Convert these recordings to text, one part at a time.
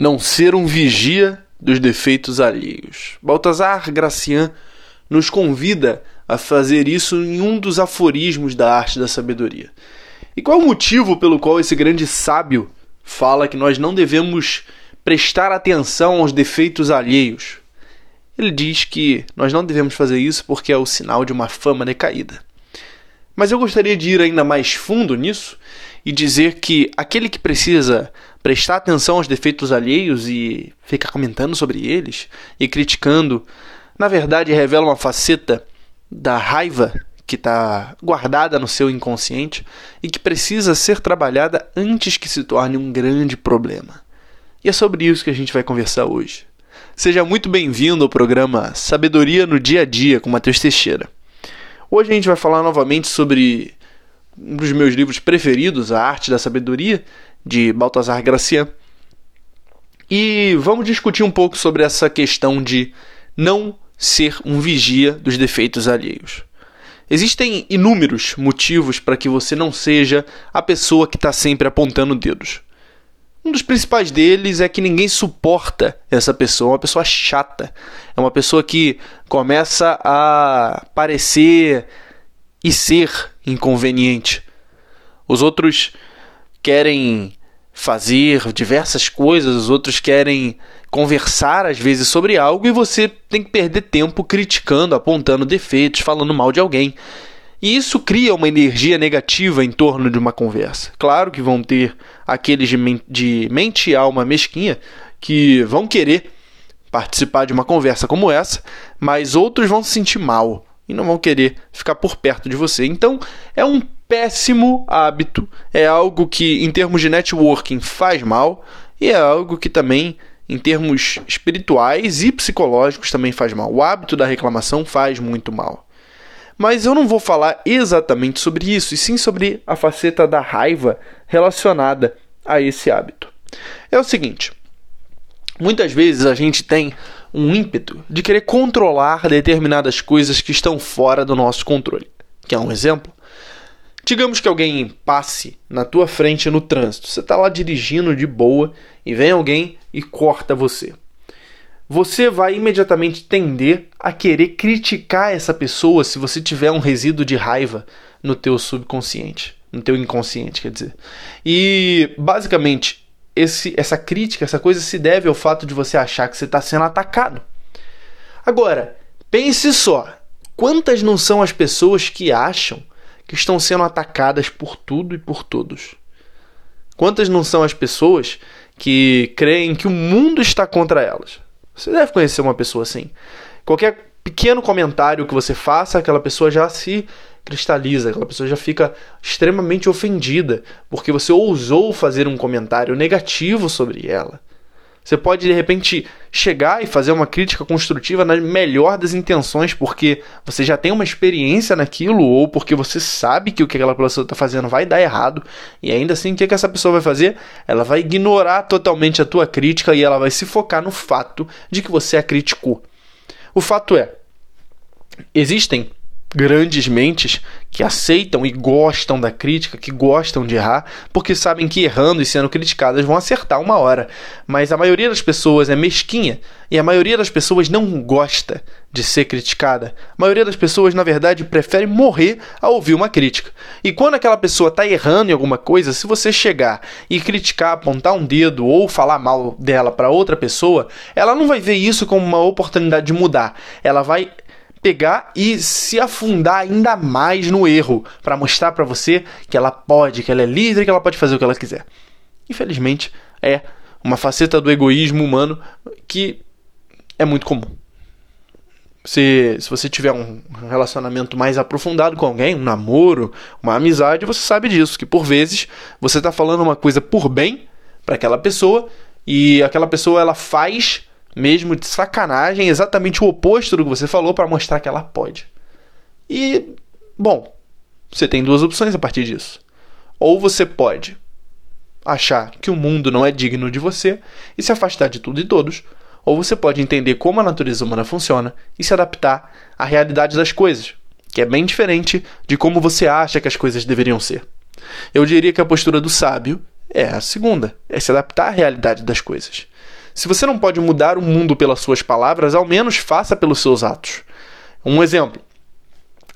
não ser um vigia dos defeitos alheios. Baltazar Gracian nos convida a fazer isso em um dos aforismos da arte da sabedoria. E qual é o motivo pelo qual esse grande sábio fala que nós não devemos prestar atenção aos defeitos alheios? Ele diz que nós não devemos fazer isso porque é o sinal de uma fama decaída. Mas eu gostaria de ir ainda mais fundo nisso e dizer que aquele que precisa prestar atenção aos defeitos alheios e ficar comentando sobre eles e criticando, na verdade revela uma faceta da raiva que está guardada no seu inconsciente e que precisa ser trabalhada antes que se torne um grande problema. E é sobre isso que a gente vai conversar hoje. Seja muito bem-vindo ao programa Sabedoria no Dia a Dia com Matheus Teixeira. Hoje a gente vai falar novamente sobre um dos meus livros preferidos, A Arte da Sabedoria, de Baltasar Gracian. E vamos discutir um pouco sobre essa questão de não ser um vigia dos defeitos alheios. Existem inúmeros motivos para que você não seja a pessoa que está sempre apontando dedos. Um dos principais deles é que ninguém suporta essa pessoa, é uma pessoa chata. É uma pessoa que começa a parecer e ser inconveniente. Os outros querem fazer diversas coisas, os outros querem conversar às vezes sobre algo e você tem que perder tempo criticando, apontando defeitos, falando mal de alguém. E isso cria uma energia negativa em torno de uma conversa. Claro que vão ter aqueles de, men de mente e alma mesquinha que vão querer participar de uma conversa como essa, mas outros vão se sentir mal e não vão querer ficar por perto de você. Então, é um péssimo hábito, é algo que, em termos de networking, faz mal e é algo que também, em termos espirituais e psicológicos, também faz mal. O hábito da reclamação faz muito mal. Mas eu não vou falar exatamente sobre isso, e sim sobre a faceta da raiva relacionada a esse hábito. É o seguinte: muitas vezes a gente tem um ímpeto de querer controlar determinadas coisas que estão fora do nosso controle. Quer um exemplo? Digamos que alguém passe na tua frente no trânsito. Você está lá dirigindo de boa e vem alguém e corta você. Você vai imediatamente tender a querer criticar essa pessoa se você tiver um resíduo de raiva no teu subconsciente, no teu inconsciente, quer dizer. E basicamente esse, essa crítica, essa coisa se deve ao fato de você achar que você está sendo atacado. Agora, pense só: quantas não são as pessoas que acham que estão sendo atacadas por tudo e por todos? Quantas não são as pessoas que creem que o mundo está contra elas? Você deve conhecer uma pessoa assim. Qualquer pequeno comentário que você faça, aquela pessoa já se cristaliza, aquela pessoa já fica extremamente ofendida porque você ousou fazer um comentário negativo sobre ela. Você pode de repente chegar e fazer uma crítica construtiva na melhor das intenções, porque você já tem uma experiência naquilo, ou porque você sabe que o que aquela pessoa está fazendo vai dar errado, e ainda assim o que, que essa pessoa vai fazer? Ela vai ignorar totalmente a tua crítica e ela vai se focar no fato de que você a criticou. O fato é, existem grandes mentes que aceitam e gostam da crítica, que gostam de errar, porque sabem que errando e sendo criticadas vão acertar uma hora. Mas a maioria das pessoas é mesquinha e a maioria das pessoas não gosta de ser criticada. A maioria das pessoas, na verdade, prefere morrer ao ouvir uma crítica. E quando aquela pessoa está errando em alguma coisa, se você chegar e criticar, apontar um dedo ou falar mal dela para outra pessoa, ela não vai ver isso como uma oportunidade de mudar. Ela vai pegar e se afundar ainda mais no erro para mostrar para você que ela pode, que ela é livre, que ela pode fazer o que ela quiser. Infelizmente, é uma faceta do egoísmo humano que é muito comum. Se, se você tiver um relacionamento mais aprofundado com alguém, um namoro, uma amizade, você sabe disso, que por vezes você está falando uma coisa por bem para aquela pessoa e aquela pessoa ela faz mesmo de sacanagem, exatamente o oposto do que você falou para mostrar que ela pode. E, bom, você tem duas opções a partir disso. Ou você pode achar que o mundo não é digno de você e se afastar de tudo e todos, ou você pode entender como a natureza humana funciona e se adaptar à realidade das coisas, que é bem diferente de como você acha que as coisas deveriam ser. Eu diria que a postura do sábio É a segunda, é se adaptar à realidade das coisas. Se você não pode mudar o mundo pelas suas palavras, ao menos faça pelos seus atos. Um exemplo.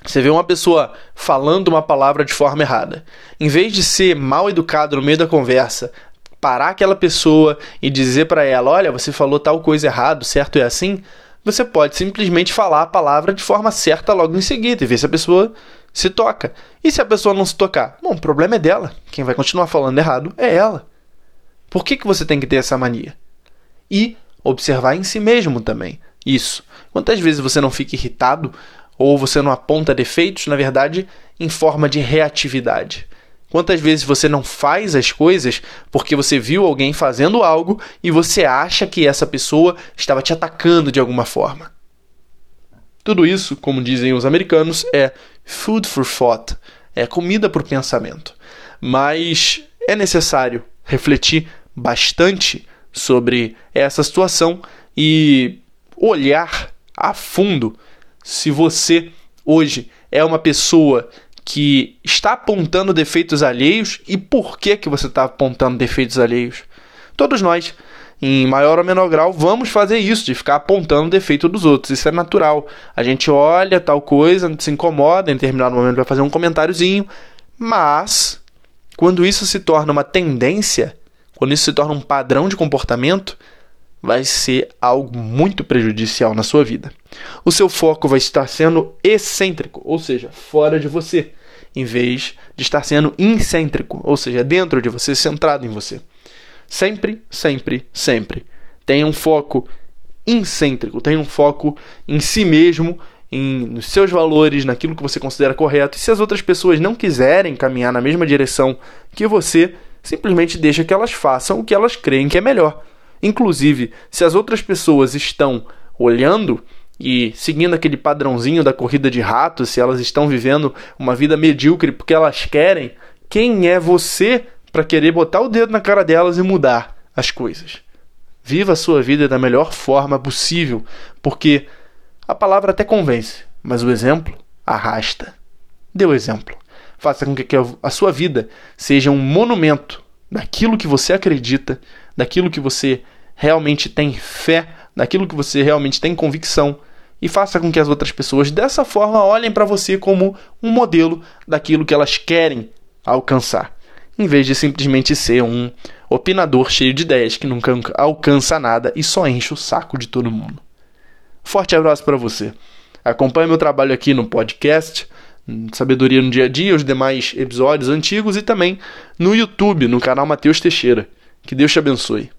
Você vê uma pessoa falando uma palavra de forma errada. Em vez de ser mal educado no meio da conversa, parar aquela pessoa e dizer para ela: Olha, você falou tal coisa errado, certo é assim? Você pode simplesmente falar a palavra de forma certa logo em seguida e ver se a pessoa se toca. E se a pessoa não se tocar? Bom, o problema é dela. Quem vai continuar falando errado é ela. Por que, que você tem que ter essa mania? E observar em si mesmo também. Isso. Quantas vezes você não fica irritado ou você não aponta defeitos, na verdade, em forma de reatividade? Quantas vezes você não faz as coisas porque você viu alguém fazendo algo e você acha que essa pessoa estava te atacando de alguma forma? Tudo isso, como dizem os americanos, é food for thought, é comida por pensamento. Mas é necessário refletir bastante sobre essa situação e olhar a fundo se você hoje é uma pessoa que está apontando defeitos alheios e por que que você está apontando defeitos alheios. Todos nós, em maior ou menor grau, vamos fazer isso, de ficar apontando defeito dos outros. Isso é natural. A gente olha tal coisa, se incomoda, em determinado momento vai fazer um comentáriozinho, mas quando isso se torna uma tendência, quando isso se torna um padrão de comportamento, vai ser algo muito prejudicial na sua vida. O seu foco vai estar sendo excêntrico, ou seja, fora de você, em vez de estar sendo incêntrico, ou seja, dentro de você, centrado em você. Sempre, sempre, sempre. Tenha um foco incêntrico, tenha um foco em si mesmo, em, nos seus valores, naquilo que você considera correto. E se as outras pessoas não quiserem caminhar na mesma direção que você, simplesmente deixa que elas façam o que elas creem que é melhor. Inclusive, se as outras pessoas estão olhando e seguindo aquele padrãozinho da corrida de ratos, se elas estão vivendo uma vida medíocre porque elas querem, quem é você para querer botar o dedo na cara delas e mudar as coisas? Viva a sua vida da melhor forma possível, porque a palavra até convence, mas o exemplo arrasta. Dê o exemplo. Faça com que a sua vida seja um monumento daquilo que você acredita, daquilo que você realmente tem fé, daquilo que você realmente tem convicção e faça com que as outras pessoas dessa forma olhem para você como um modelo daquilo que elas querem alcançar, em vez de simplesmente ser um opinador cheio de ideias que nunca alcança nada e só enche o saco de todo mundo. Forte abraço para você. Acompanhe meu trabalho aqui no podcast Sabedoria no Dia a Dia, os demais episódios antigos e também no YouTube, no canal Mateus Teixeira. Que Deus te abençoe.